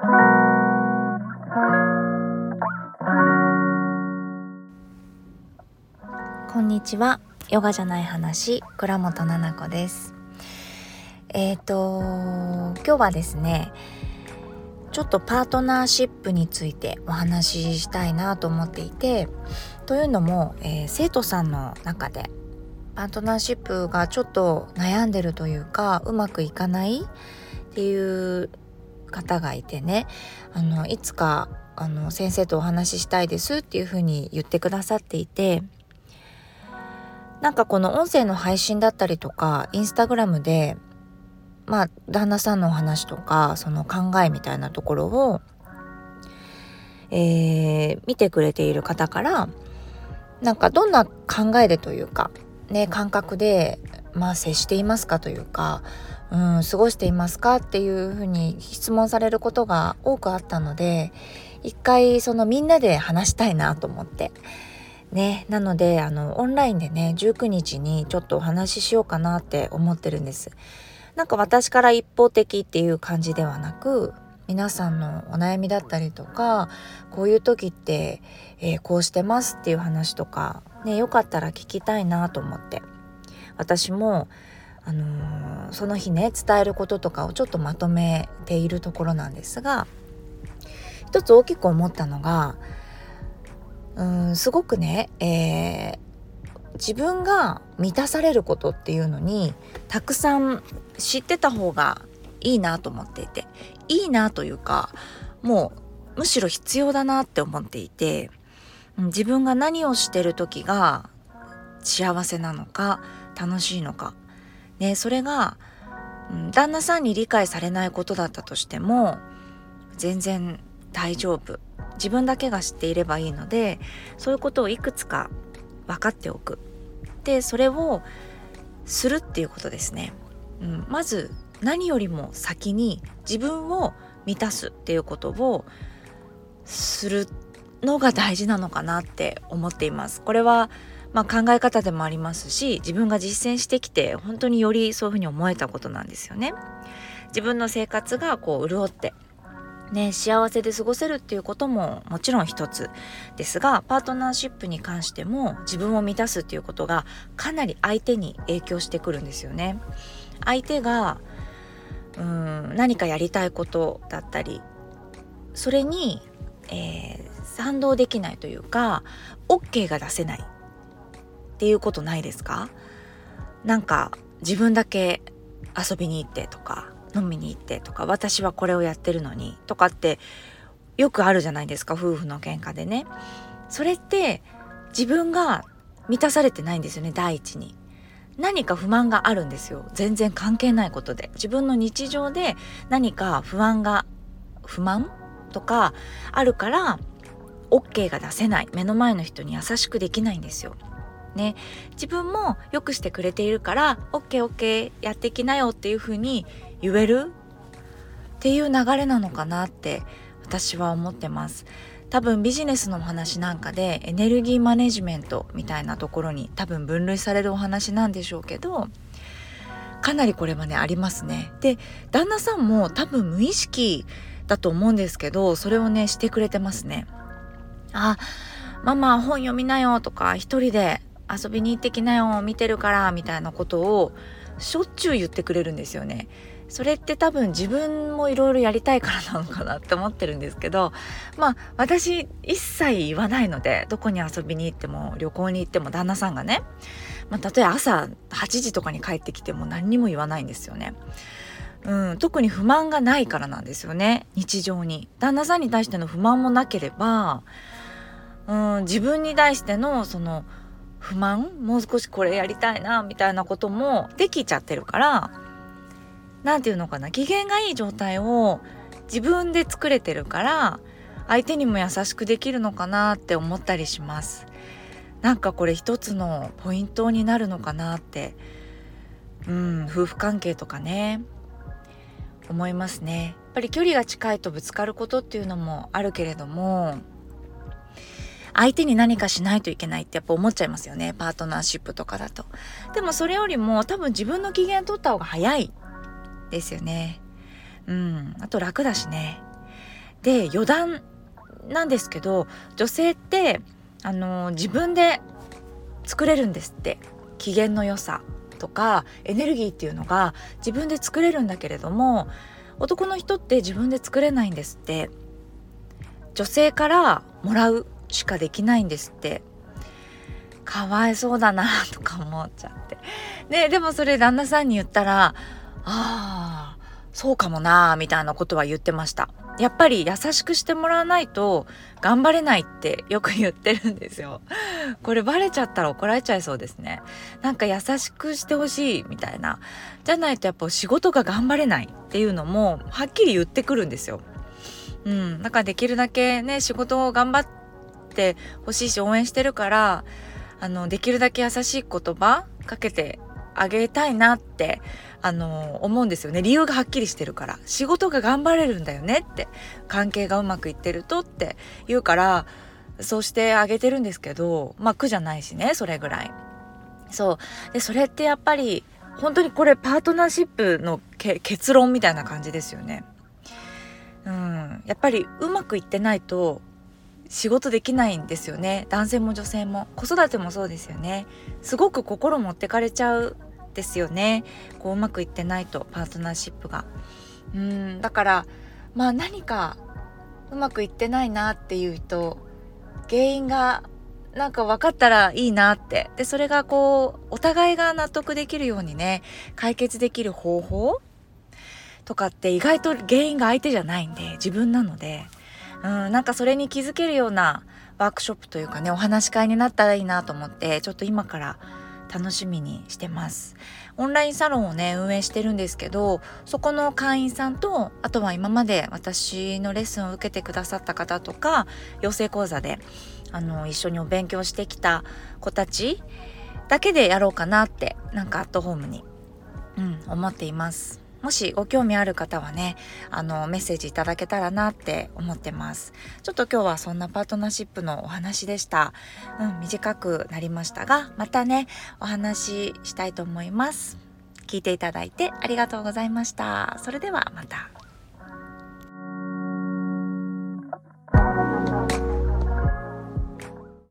こんにちは。ヨガじゃない話倉本々子です。えっ、ー、と今日はですねちょっとパートナーシップについてお話ししたいなと思っていてというのも、えー、生徒さんの中でパートナーシップがちょっと悩んでるというかうまくいかないっていう方がいてねあのいつかあの先生とお話ししたいですっていうふうに言ってくださっていてなんかこの音声の配信だったりとかインスタグラムでまあ旦那さんのお話とかその考えみたいなところを、えー、見てくれている方からなんかどんな考えでというかね感覚でまあ接していますかというか、うん、過ごしていますかっていうふうに質問されることが多くあったので一回そのみんなで話したいなと思って。ねなのであのオンラインでね19日にちょっとお話ししようかなって思ってるんです。なんか私から一方的っていう感じではなく皆さんのお悩みだったりとかこういう時って、えー、こうしてますっていう話とかねよかったら聞きたいなと思って。私もあのー、その日ね伝えることとかをちょっとまとめているところなんですが一つ大きく思ったのがうんすごくね、えー、自分が満たされることっていうのにたくさん知ってた方がいいなと思っていていいなというかもうむしろ必要だなって思っていて自分が何をしてる時が幸せなのか楽しいのか、ね、それが、うん、旦那さんに理解されないことだったとしても全然大丈夫。自分だけが知っていればいいのでそういうことをいくつか分かっておく。でそれをするっていうことですね、うん、まず何よりも先に自分を満たすっていうことをするのが大事なのかなって思っています。これはまあ、考え方でもありますし自分が実践してきて本当によりそういうふうに思えたことなんですよね。自分の生活がこう潤ってね、幸せで過ごせるっていうことももちろん一つですがパートナーシップに関しても自分を満たすっていうことがかなり相手に影響してくるんですよね。相手がうん何かやりたいことだったりそれに、えー、賛同できないというか OK が出せないっていうことないですか？なんか自分だけ遊びに行ってとか飲みに行ってとか私はこれをやってるのにとかってよくあるじゃないですか夫婦の喧嘩でね。それって自分が満たされてないんですよね第一に。何か不満があるんですよ。全然関係ないことで。自分の日常で何か不安が不満？とかあるから OK が出せない。目の前の人に優しくできないんですよ。ね。自分も良くしてくれているから OKOK やってきなよっていう風に言える？っていう流れなのかなって私は思ってます。多分ビジネスのお話なんかでエネルギーマネジメントみたいなところに多分分類されるお話なんでしょうけどかなりこれはねありますね。で旦那さんも多分無意識だと思うんですけどそれをねしてくれてますねあママ本読みなよとか一人で遊びに行ってきなよ見てるからみたいなことをしょっちゅう言ってくれるんですよね。それって多分自分もいろいろやりたいからなのかなって思ってるんですけどまあ私一切言わないのでどこに遊びに行っても旅行に行っても旦那さんがね、まあ、例えば朝8時とかに帰ってきても何にも言わないんですよね。うん、特に不満がないからなんですよね日常に旦那さんに対しての不満もなければ、うん、自分に対してのその不満？もう少しこれやりたいなみたいなこともできちゃってるから何て言うのかな？機嫌がいい状態を自分で作れてるから相手にも優しくできるのかなって思ったりします。なんかこれ一つのポイントになるのかなってうん夫婦関係とかね思いますね。やっぱり距離が近いとぶつかることっていうのもあるけれども相手に何かしないといけないってやっぱ思っちゃいますよね。パートナーシップとかだと。でもそれよりも多分自分の機嫌取った方が早いですよね。うん。あと楽だしね。で余談なんですけど女性ってあの自分で作れるんですって。機嫌の良さとかエネルギーっていうのが自分で作れるんだけれども男の人って自分で作れないんですって。女性からもらうしかできないんですって。かわいそうだなとか思っちゃって。ねでもそれ旦那さんに言ったらああそうかもなみたいなことは言ってました。やっぱり優しくしてもらわないと頑張れないってよく言ってるんですよ。これバレちゃったら怒られちゃいそうですね。なんか優しくしてほしいみたいな。じゃないとやっぱ仕事が頑張れないっていうのもはっきり言ってくるんですよ。うん。だかできるだけね仕事を頑張ってほしいし応援してるからあのできるだけ優しい言葉かけてあげたいなってあの思うんですよね。理由がはっきりしてるから。仕事が頑張れるんだよねって。関係がうまくいってるとって言うからそうしてあげてるんですけどまあ苦じゃないしねそれぐらい。そう。でそれってやっぱり本当にこれパートナーシップの結論みたいな感じですよね。うん。やっぱりうまくいってないと仕事できないんですよね。男性も女性も。子育てもそうですよね。すごく心持ってかれちゃうですよね。こううまくいってないとパートナーシップが。うん。だからまあ何かうまくいってないなっていうと原因がなんか分かったらいいなって。でそれがこうお互いが納得できるようにね解決できる方法とかって意外と原因が相手じゃないんで自分なので。うんなんかそれに気づけるようなワークショップというかねお話し会になったらいいなと思ってちょっと今から楽しみにしてます。オンラインサロンをね運営してるんですけどそこの会員さんとあとは今まで私のレッスンを受けてくださった方とか養成講座であの一緒にお勉強してきた子たちだけでやろうかなってなんかアットホームに、うん、思っています。もしご興味ある方はねあのメッセージいただけたらなって思ってます。ちょっと今日はそんなパートナーシップのお話でした。うん短くなりましたがまたねお話ししたいと思います。聞いていただいてありがとうございました。それではまた。